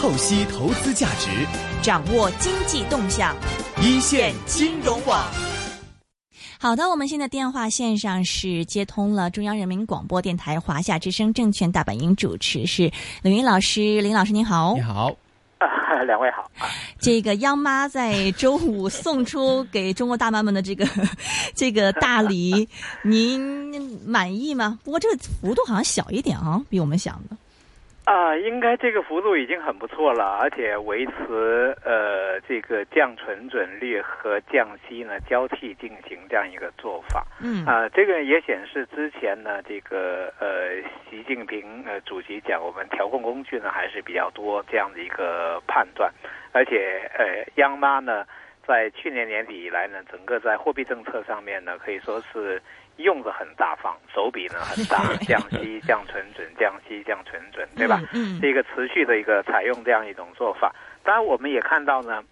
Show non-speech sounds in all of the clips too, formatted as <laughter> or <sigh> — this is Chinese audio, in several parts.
透析投资价值，掌握经济动向，一线金融网。好的，我们现在电话线上是接通了中央人民广播电台华夏之声证券大本营主持是林云老师，林老师您好，你好。<laughs> 两位好，这个央妈在周五送出给中国大妈们的这个 <laughs> 这个大礼，<laughs> 您满意吗？不过这个幅度好像小一点啊，比我们想的。啊，应该这个幅度已经很不错了，而且维持呃这个降存准率和降息呢交替进行这样一个做法。嗯啊，这个也显示之前呢这个呃习近平呃主席讲我们调控工具呢还是比较多这样的一个判断，而且呃央妈呢在去年年底以来呢整个在货币政策上面呢可以说是。用的很大方，手笔呢很大，降息、降存准、降息、降存准，对吧？嗯，是一个持续的一个采用这样一种做法。当然，我们也看到呢，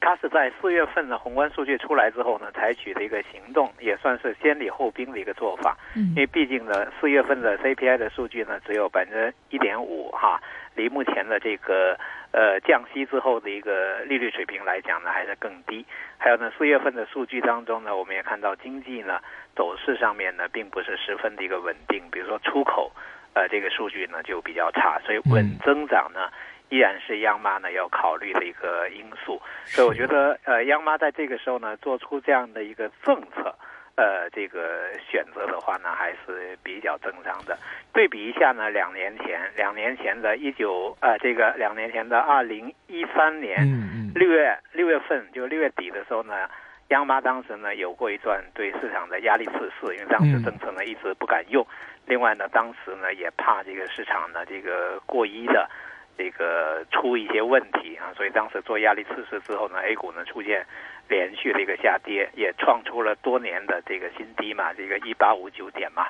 它是在四月份的宏观数据出来之后呢，采取的一个行动，也算是先礼后兵的一个做法。嗯，因为毕竟呢，四月份的 CPI 的数据呢只有百分之一点五哈，离目前的这个呃降息之后的一个利率水平来讲呢，还是更低。还有呢，四月份的数据当中呢，我们也看到经济呢。走势上面呢，并不是十分的一个稳定。比如说出口，呃，这个数据呢就比较差，所以稳增长呢依然是央妈呢要考虑的一个因素。所以我觉得，呃，央妈在这个时候呢做出这样的一个政策，呃，这个选择的话呢还是比较正常的。对比一下呢，两年前，两年前的一九，呃，这个两年前的二零一三年六月六月份，就六月底的时候呢。央妈当时呢有过一段对市场的压力测试，因为当时政策呢一直不敢用。另外呢，当时呢也怕这个市场呢这个过一的这个出一些问题啊，所以当时做压力测试之后呢，A 股呢出现连续的一个下跌，也创出了多年的这个新低嘛，这个一八五九点嘛。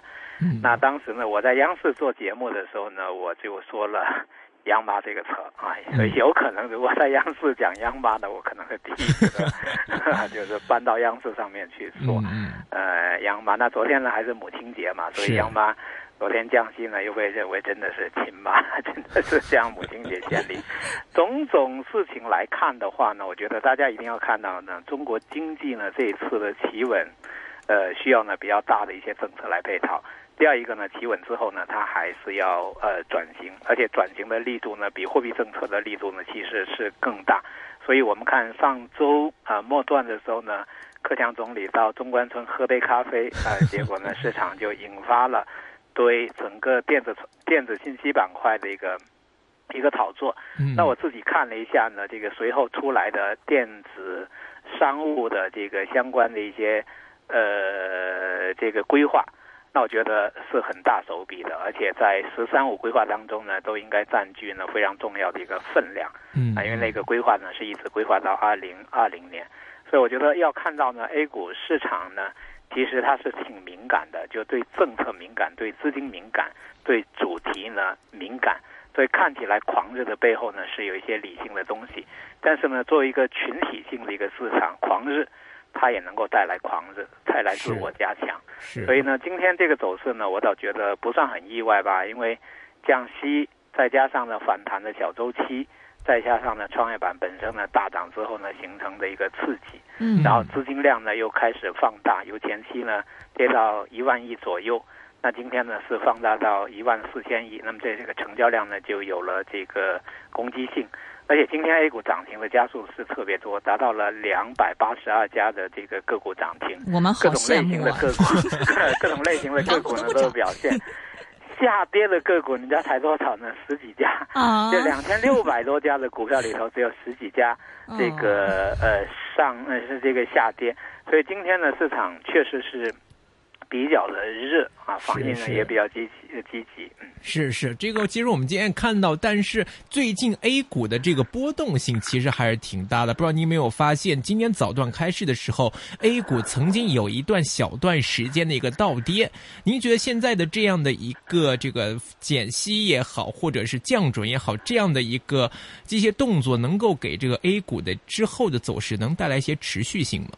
那当时呢我在央视做节目的时候呢，我就说了。<laughs> 央妈这个车啊，所以有可能如果在央视讲央妈的，我可能会第一个 <laughs> 就是搬到央视上面去说。呃，央妈，那昨天呢还是母亲节嘛，所以央妈昨天降息呢，又被认为真的是亲妈，<laughs> 真的是向母亲节献礼。<laughs> 种种事情来看的话呢，我觉得大家一定要看到呢，中国经济呢这一次的企稳，呃，需要呢比较大的一些政策来配套。第二一个呢，企稳之后呢，它还是要呃转型，而且转型的力度呢，比货币政策的力度呢，其实是更大。所以我们看上周啊末段的时候呢，克强总理到中关村喝杯咖啡啊，结果呢，市场就引发了对整个电子电子信息板块的一个一个炒作。那我自己看了一下呢，这个随后出来的电子商务的这个相关的一些呃这个规划。那我觉得是很大手笔的，而且在“十三五”规划当中呢，都应该占据呢非常重要的一个分量。嗯啊，因为那个规划呢是一直规划到二零二零年，所以我觉得要看到呢，A 股市场呢，其实它是挺敏感的，就对政策敏感，对资金敏感，对主题呢敏感，所以看起来狂热的背后呢是有一些理性的东西。但是呢，作为一个群体性的一个市场，狂热。它也能够带来狂热，带来自我加强。所以呢，今天这个走势呢，我倒觉得不算很意外吧。因为降息，再加上呢反弹的小周期，再加上呢创业板本身呢大涨之后呢形成的一个刺激，嗯，然后资金量呢又开始放大，由前期呢跌到一万亿左右，那今天呢是放大到一万四千亿，那么这这个成交量呢就有了这个攻击性。而且今天 A 股涨停的加速是特别多，达到了两百八十二家的这个个股涨停。我们各种类型的个股，<laughs> 各种类型的个股呢都有表现。下跌的个股，人家才多少呢？十几家啊，<laughs> 就两千六百多家的股票里头，只有十几家这个呃上呃是这个下跌。所以今天的，市场确实是。比较的热啊，反应呢也比较积极积极。嗯，是是，这个其实我们今天看到，但是最近 A 股的这个波动性其实还是挺大的。不知道您没有发现，今天早段开市的时候，A 股曾经有一段小段时间的一个倒跌。您觉得现在的这样的一个这个减息也好，或者是降准也好，这样的一个这些动作，能够给这个 A 股的之后的走势能带来一些持续性吗？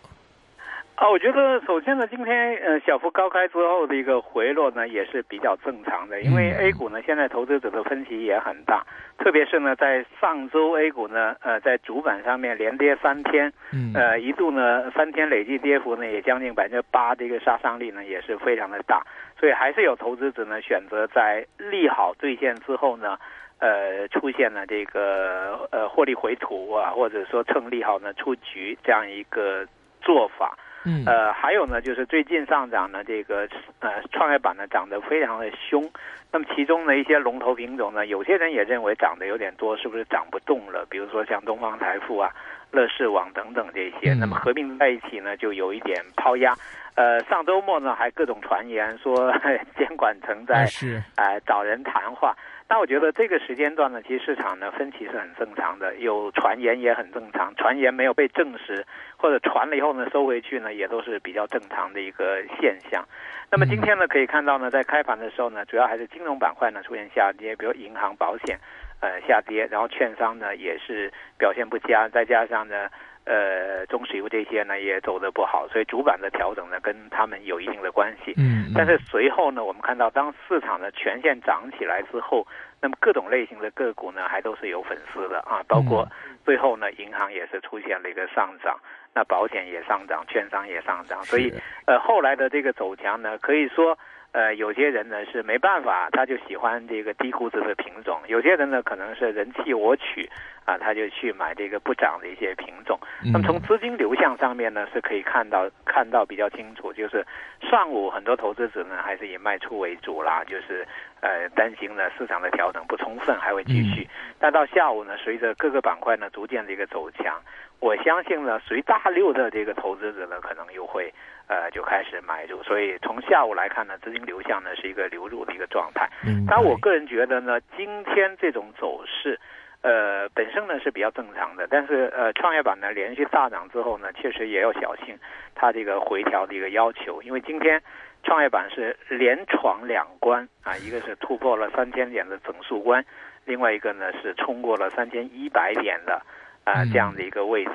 啊，我觉得首先呢，今天呃小幅高开之后的一个回落呢，也是比较正常的。因为 A 股呢，现在投资者的分歧也很大，特别是呢，在上周 A 股呢，呃，在主板上面连跌三天，嗯，呃，一度呢三天累计跌幅呢也将近百分之八的一个杀伤力呢，也是非常的大。所以还是有投资者呢选择在利好兑现之后呢，呃，出现了这个呃获利回吐啊，或者说趁利好呢出局这样一个做法。嗯，呃，还有呢，就是最近上涨呢，这个呃创业板呢涨得非常的凶。那么其中的一些龙头品种呢，有些人也认为涨得有点多，是不是涨不动了？比如说像东方财富啊、乐视网等等这些，那么合并在一起呢，就有一点抛压。呃，上周末呢还各种传言说监管层在是哎找人谈话。但我觉得这个时间段呢，其实市场呢分歧是很正常的，有传言也很正常，传言没有被证实或者传了以后呢收回去呢，也都是比较正常的一个现象。那么今天呢，可以看到呢，在开盘的时候呢，主要还是金融板块呢出现下跌，比如银行、保险，呃下跌，然后券商呢也是表现不佳，再加上呢。呃，中石油这些呢也走得不好，所以主板的调整呢跟他们有一定的关系。嗯，但是随后呢，我们看到当市场的全线涨起来之后，那么各种类型的个股呢还都是有粉丝的啊，包括最后呢银行也是出现了一个上涨，那保险也上涨，券商也上涨，所以呃后来的这个走强呢，可以说。呃，有些人呢是没办法，他就喜欢这个低估值的品种；有些人呢可能是人气我取，啊，他就去买这个不涨的一些品种。那么从资金流向上面呢，是可以看到看到比较清楚，就是上午很多投资者呢还是以卖出为主啦，就是呃担心呢市场的调整不充分还会继续。但到下午呢，随着各个板块呢逐渐的一个走强，我相信呢随大流的这个投资者呢可能又会。呃，就开始买入，所以从下午来看呢，资金流向呢是一个流入的一个状态。嗯，但我个人觉得呢，今天这种走势，呃，本身呢是比较正常的。但是呃，创业板呢连续大涨之后呢，确实也要小心它这个回调的一个要求，因为今天创业板是连闯两关啊，一个是突破了三千点的整数关，另外一个呢是冲过了三千一百点的啊这样的一个位置。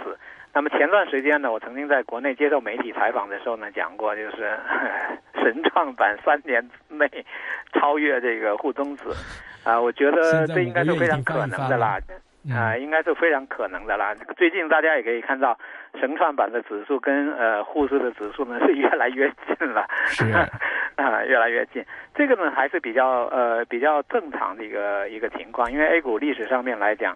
那么前段时间呢，我曾经在国内接受媒体采访的时候呢，讲过，就是 <laughs> 神创板三年内超越这个沪综指，啊，我觉得这应该是非常可能的啦，啊，应该是非常可能的啦。最近大家也可以看到，神创板的指数跟呃沪市的指数呢是越来越近了，是 <laughs> 啊，越来越近。这个呢还是比较呃比较正常的一个一个情况，因为 A 股历史上面来讲。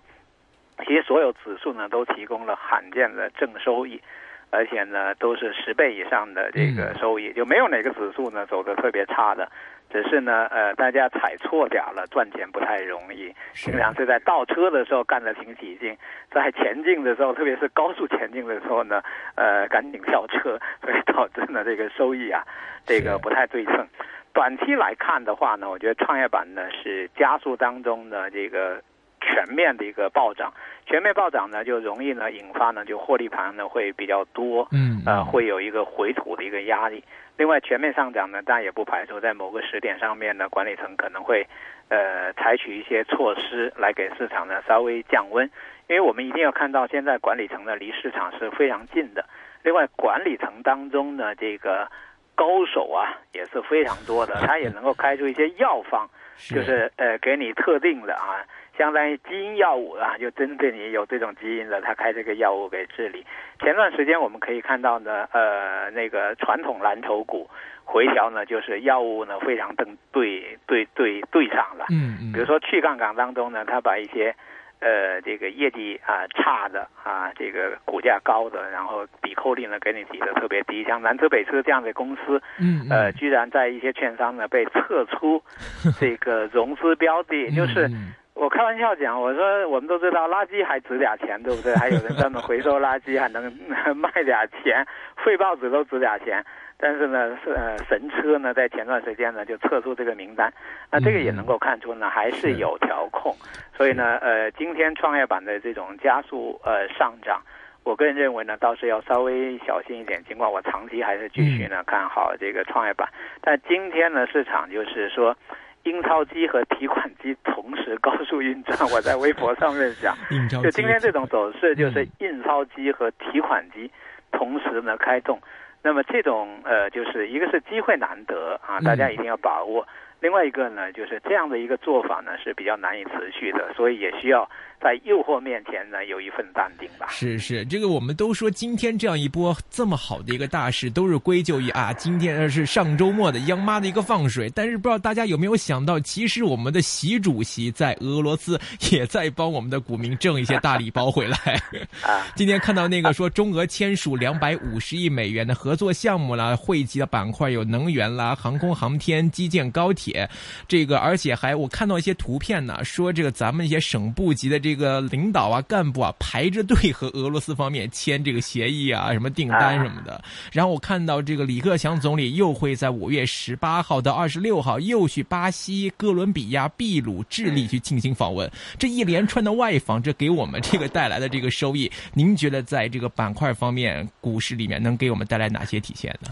其实所有指数呢都提供了罕见的正收益，而且呢都是十倍以上的这个收益，就没有哪个指数呢走的特别差的。只是呢呃大家踩错点了，赚钱不太容易。经常是在倒车的时候干得挺起劲，在前进的时候，特别是高速前进的时候呢，呃赶紧跳车，<laughs> 所以导致呢这个收益啊这个不太对称。短期来看的话呢，我觉得创业板呢是加速当中的这个。全面的一个暴涨，全面暴涨呢，就容易呢引发呢就获利盘呢会比较多，嗯，呃，会有一个回吐的一个压力。另外，全面上涨呢，当然也不排除在某个时点上面呢，管理层可能会呃采取一些措施来给市场呢稍微降温。因为我们一定要看到，现在管理层呢离市场是非常近的。另外，管理层当中呢这个高手啊也是非常多的，<laughs> 他也能够开出一些药方，就是呃给你特定的啊。相当于基因药物啊，就针对你有这种基因的，他开这个药物给治理。前段时间我们可以看到呢，呃，那个传统蓝筹股回调呢，就是药物呢非常对对对对对上了。嗯嗯。比如说去杠杆当中呢，他把一些呃这个业绩啊差的啊，这个股价高的，然后抵扣率呢给你抵的特别低，像南车北车这样的公司，嗯呃，居然在一些券商呢被撤出这个融资标的，就是。我开玩笑讲，我说我们都知道垃圾还值点钱，对不对？还有人专门回收垃圾，还能 <laughs> 卖点钱，废报纸都值点钱。但是呢，是呃神车呢，在前段时间呢就撤出这个名单，那这个也能够看出呢还是有调控。所以呢，呃，今天创业板的这种加速呃上涨，我个人认为呢，倒是要稍微小心一点。尽管我长期还是继续呢看好这个创业板，但今天呢市场就是说。印钞机和提款机同时高速运转，我在微博上面讲，<laughs> 就今天这种走势，就是印钞机和提款机同时呢开动。那么这种呃，就是一个是机会难得啊，大家一定要把握。另外一个呢，就是这样的一个做法呢是比较难以持续的，所以也需要在诱惑面前呢有一份淡定吧。是是，这个我们都说今天这样一波这么好的一个大事，都是归咎于啊，今天是上周末的央妈的一个放水。但是不知道大家有没有想到，其实我们的习主席在俄罗斯也在帮我们的股民挣一些大礼包回来。<laughs> 啊，今天看到那个说中俄签署两百五十亿美元的合作项目啦，汇集的板块有能源啦、航空航天、基建、高铁。这个，而且还我看到一些图片呢，说这个咱们一些省部级的这个领导啊、干部啊排着队和俄罗斯方面签这个协议啊，什么订单什么的。然后我看到这个李克强总理又会在五月十八号到二十六号又去巴西、哥伦比亚、秘鲁、智利去进行访问。这一连串的外访，这给我们这个带来的这个收益，您觉得在这个板块方面、股市里面能给我们带来哪些体现呢？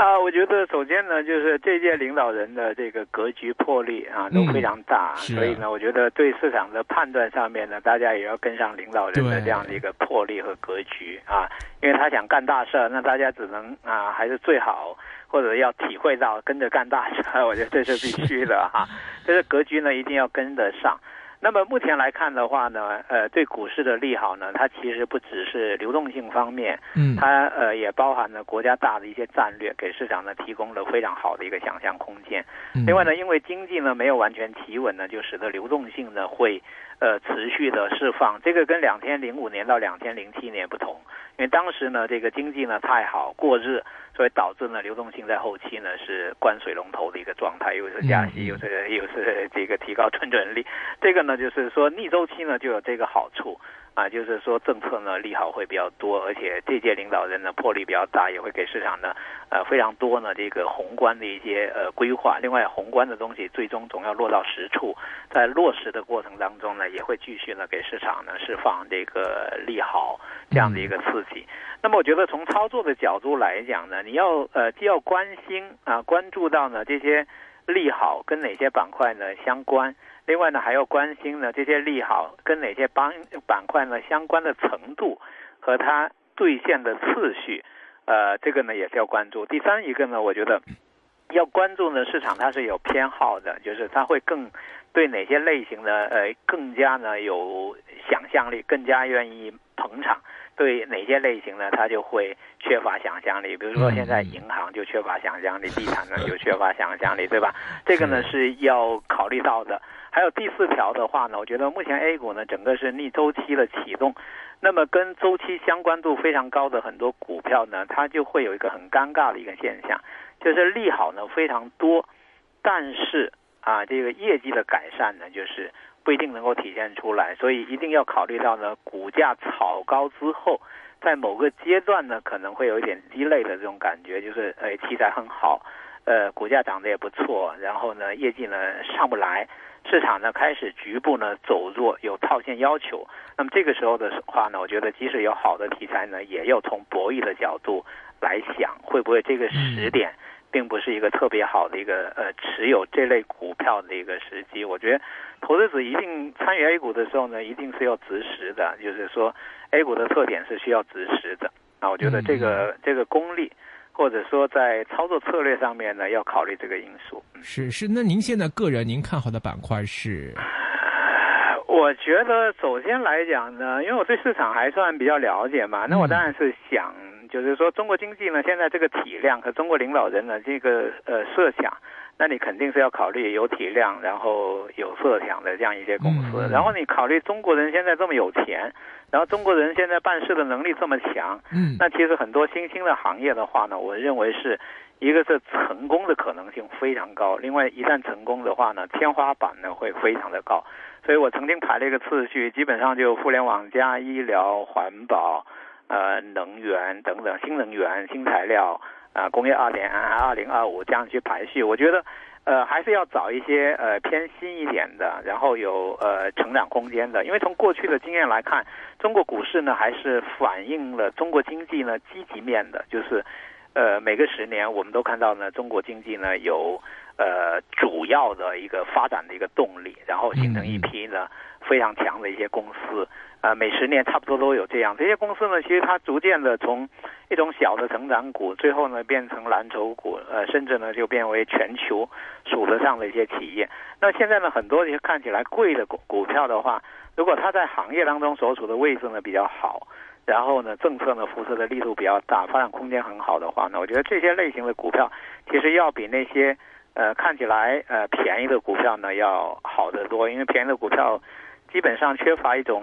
啊，我觉得首先呢，就是这届领导人的这个格局魄力啊都非常大，所以呢，我觉得对市场的判断上面呢，大家也要跟上领导人的这样的一个魄力和格局啊，因为他想干大事儿，那大家只能啊，还是最好或者要体会到跟着干大事儿，我觉得这是必须的哈，这 <laughs> 个格局呢一定要跟得上。那么目前来看的话呢，呃，对股市的利好呢，它其实不只是流动性方面，嗯，它呃也包含了国家大的一些战略，给市场呢提供了非常好的一个想象空间。另外呢，因为经济呢没有完全企稳呢，就使得流动性呢会呃持续的释放。这个跟两千零五年到两千零七年不同，因为当时呢这个经济呢太好过热。所以导致呢，流动性在后期呢是关水龙头的一个状态，又是加息，又是又是这个提高存准率，这个呢就是说逆周期呢就有这个好处。啊，就是说政策呢利好会比较多，而且这届领导人呢魄力比较大，也会给市场呢呃非常多呢这个宏观的一些呃规划。另外，宏观的东西最终总要落到实处，在落实的过程当中呢，也会继续呢给市场呢释放这个利好这样的一个刺激。那么，我觉得从操作的角度来讲呢，你要呃既要关心啊关注到呢这些利好跟哪些板块呢相关。另外呢，还要关心呢这些利好跟哪些板板块呢相关的程度和它兑现的次序，呃，这个呢也是要关注。第三一个呢，我觉得要关注呢市场它是有偏好的，就是它会更对哪些类型的呃更加呢有想象力，更加愿意捧场。对哪些类型呢？它就会缺乏想象力。比如说，现在银行就缺乏想象力，地产呢 <laughs> 就缺乏想象力，对吧？这个呢是要考虑到的。还有第四条的话呢，我觉得目前 A 股呢整个是逆周期的启动，那么跟周期相关度非常高的很多股票呢，它就会有一个很尴尬的一个现象，就是利好呢非常多，但是啊这个业绩的改善呢就是。不一定能够体现出来，所以一定要考虑到呢，股价炒高之后，在某个阶段呢，可能会有一点鸡肋的这种感觉，就是呃，题材很好，呃，股价涨得也不错，然后呢，业绩呢上不来，市场呢开始局部呢走弱，有套现要求。那么这个时候的话呢，我觉得即使有好的题材呢，也要从博弈的角度来想，会不会这个时点。并不是一个特别好的一个呃持有这类股票的一个时机。我觉得，投资者一定参与 A 股的时候呢，一定是要择时的。就是说，A 股的特点是需要择时的。啊，我觉得这个这个功力，或者说在操作策略上面呢，要考虑这个因素。是是，那您现在个人您看好的板块是？我觉得首先来讲呢，因为我对市场还算比较了解嘛，那我当然是想。就是说，中国经济呢，现在这个体量和中国领导人呢这个呃设想，那你肯定是要考虑有体量，然后有设想的这样一些公司。然后你考虑中国人现在这么有钱，然后中国人现在办事的能力这么强，嗯，那其实很多新兴的行业的话呢，我认为是一个是成功的可能性非常高。另外，一旦成功的话呢，天花板呢会非常的高。所以我曾经排了一个次序，基本上就互联网加医疗环保。呃，能源等等，新能源、新材料，啊，工业二点二零二五这样去排序，我觉得，呃，还是要找一些呃偏新一点的，然后有呃成长空间的。因为从过去的经验来看，中国股市呢还是反映了中国经济呢积极面的，就是，呃，每个十年我们都看到呢，中国经济呢有。呃主要的一个发展的一个动力，然后形成一批呢非常强的一些公司。呃，每十年差不多都有这样。这些公司呢，其实它逐渐的从一种小的成长股，最后呢变成蓝筹股，呃，甚至呢就变为全球数得上的一些企业。那现在呢，很多一些看起来贵的股股票的话，如果它在行业当中所处的位置呢比较好，然后呢政策呢辐射的力度比较大，发展空间很好的话呢，我觉得这些类型的股票其实要比那些呃看起来呃便宜的股票呢要好得多，因为便宜的股票基本上缺乏一种。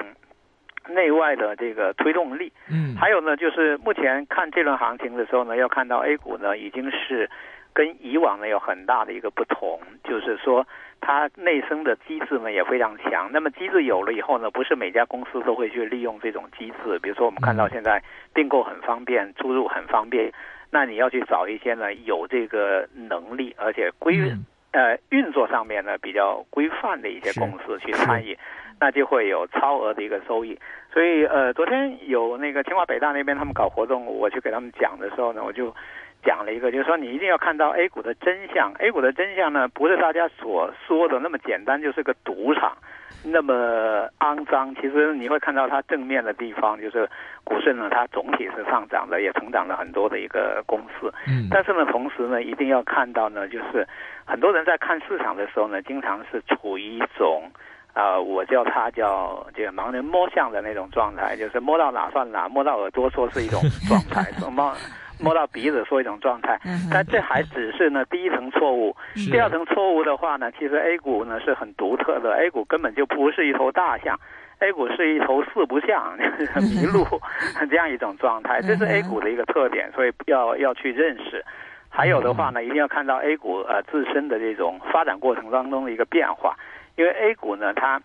内外的这个推动力，嗯，还有呢，就是目前看这轮行情的时候呢，要看到 A 股呢已经是跟以往呢有很大的一个不同，就是说它内生的机制呢也非常强。那么机制有了以后呢，不是每家公司都会去利用这种机制。比如说我们看到现在并购很方便，出入很方便，那你要去找一些呢有这个能力而且规呃运作上面呢比较规范的一些公司去参与。那就会有超额的一个收益，所以呃，昨天有那个清华北大那边他们搞活动，我去给他们讲的时候呢，我就讲了一个，就是说你一定要看到 A 股的真相，A 股的真相呢不是大家所说的那么简单，就是个赌场，那么肮脏。其实你会看到它正面的地方，就是股市呢它总体是上涨的，也成长了很多的一个公司。嗯。但是呢，同时呢，一定要看到呢，就是很多人在看市场的时候呢，经常是处于一种。啊，我叫他叫这个盲人摸象的那种状态，就是摸到哪算哪，摸到耳朵说是一种状态，<laughs> 摸摸到鼻子说一种状态。但这还只是呢第一层错误，第二层错误的话呢，其实 A 股呢是很独特的，A 股根本就不是一头大象，A 股是一头四不像，<laughs> 迷路 <laughs> 这样一种状态，这是 A 股的一个特点，所以要要去认识。还有的话呢，一定要看到 A 股呃自身的这种发展过程当中的一个变化。因为 A 股呢，它，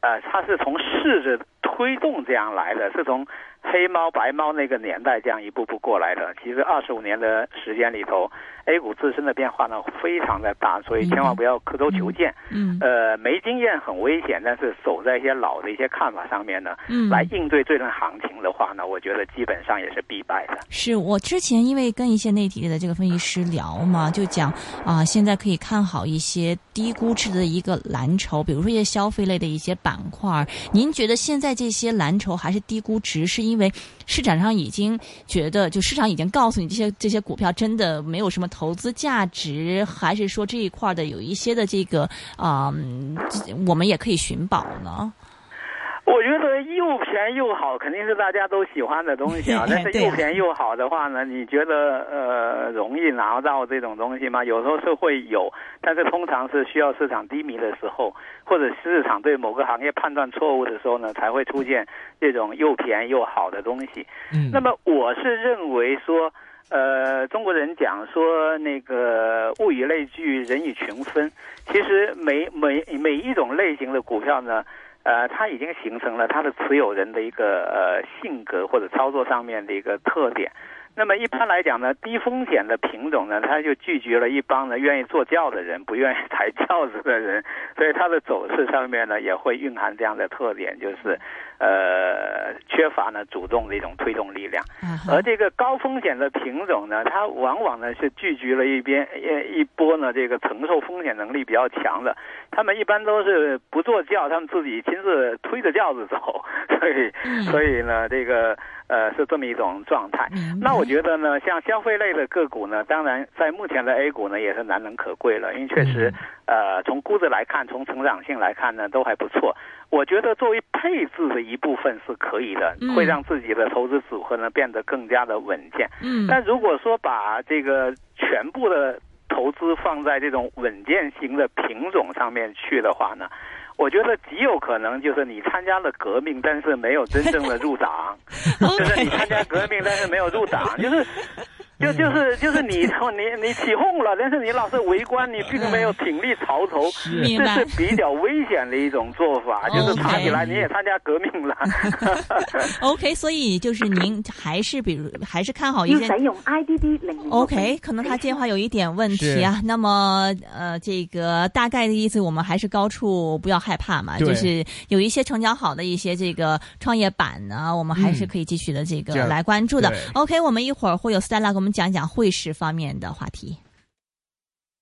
呃，它是从市值推动这样来的，是从。黑猫白猫那个年代这样一步步过来的，其实二十五年的时间里头，A 股自身的变化呢非常的大，所以千万不要刻舟求剑。嗯，呃，没经验很危险，但是守在一些老的一些看法上面呢，嗯，来应对这轮行情的话呢，我觉得基本上也是必败的。是我之前因为跟一些内地的这个分析师聊嘛，就讲啊，现在可以看好一些低估值的一个蓝筹，比如说一些消费类的一些板块。您觉得现在这些蓝筹还是低估值，是因为市场上已经觉得，就市场已经告诉你这些这些股票真的没有什么投资价值，还是说这一块的有一些的这个啊，我们也可以寻宝呢？<laughs> 我觉得又便宜又好，肯定是大家都喜欢的东西啊。<laughs> 但是又便宜又好的话呢，你觉得呃容易拿到这种东西吗？有时候是会有，但是通常是需要市场低迷的时候，或者市场对某个行业判断错误的时候呢，才会出现这种又便宜又好的东西。嗯。那么我是认为说，呃，中国人讲说那个物以类聚，人以群分。其实每每每一种类型的股票呢。呃，它已经形成了它的持有人的一个呃性格或者操作上面的一个特点。那么一般来讲呢，低风险的品种呢，它就拒绝了一帮呢愿意坐轿的人，不愿意抬轿子的人，所以它的走势上面呢也会蕴含这样的特点，就是呃缺乏呢主动的一种推动力量。而这个高风险的品种呢，它往往呢是聚集了一边一一波呢这个承受风险能力比较强的，他们一般都是不坐轿，他们自己亲自推着轿子走，<laughs> 所以所以呢这个。呃，是这么一种状态。那我觉得呢，像消费类的个股呢，当然在目前的 A 股呢，也是难能可贵了。因为确实，呃，从估值来看，从成长性来看呢，都还不错。我觉得作为配置的一部分是可以的，会让自己的投资组合呢变得更加的稳健。嗯。但如果说把这个全部的投资放在这种稳健型的品种上面去的话呢？我觉得极有可能就是你参加了革命，但是没有真正的入党，<laughs> 就是你参加革命，但是没有入党，就是。<laughs> 就就是就是你你你起哄了，但是你老是围观，你并没有挺立潮头，这是比较危险的一种做法。<laughs> 就是查起来你也参加革命了。<laughs> OK，所以就是您还是比如还是看好一些。用 IDD 零。OK，可能他电话有一点问题啊。那么呃，这个大概的意思，我们还是高处不要害怕嘛。就是有一些成交好的一些这个创业板呢，我们还是可以继续的这个来关注的。OK，我们一会儿会有 Stella 给我们。我们讲讲汇市方面的话题。